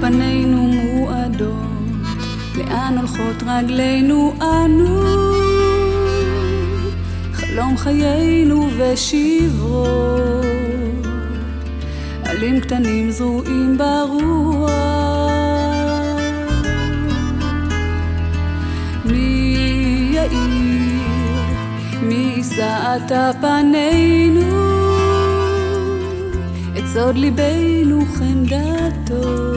פנינו מועדות, לאן הולכות רגלינו אנו? חלום חיינו ושברו, עלים קטנים זרועים ברוח. מי יאיר, מי יישא עתה פנינו? את סוד ליבנו חמדתו.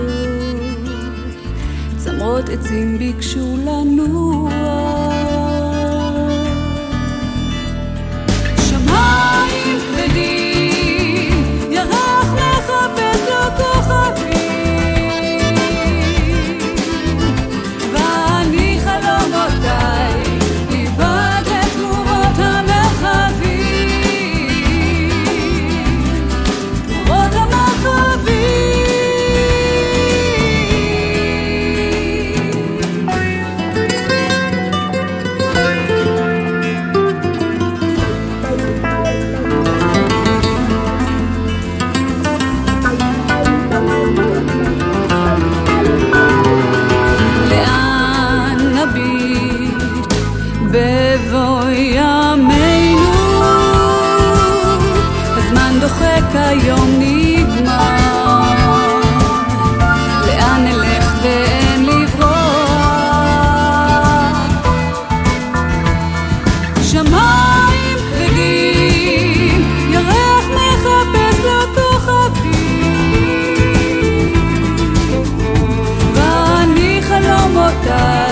צמרות עצים ביקשו לנוע. sky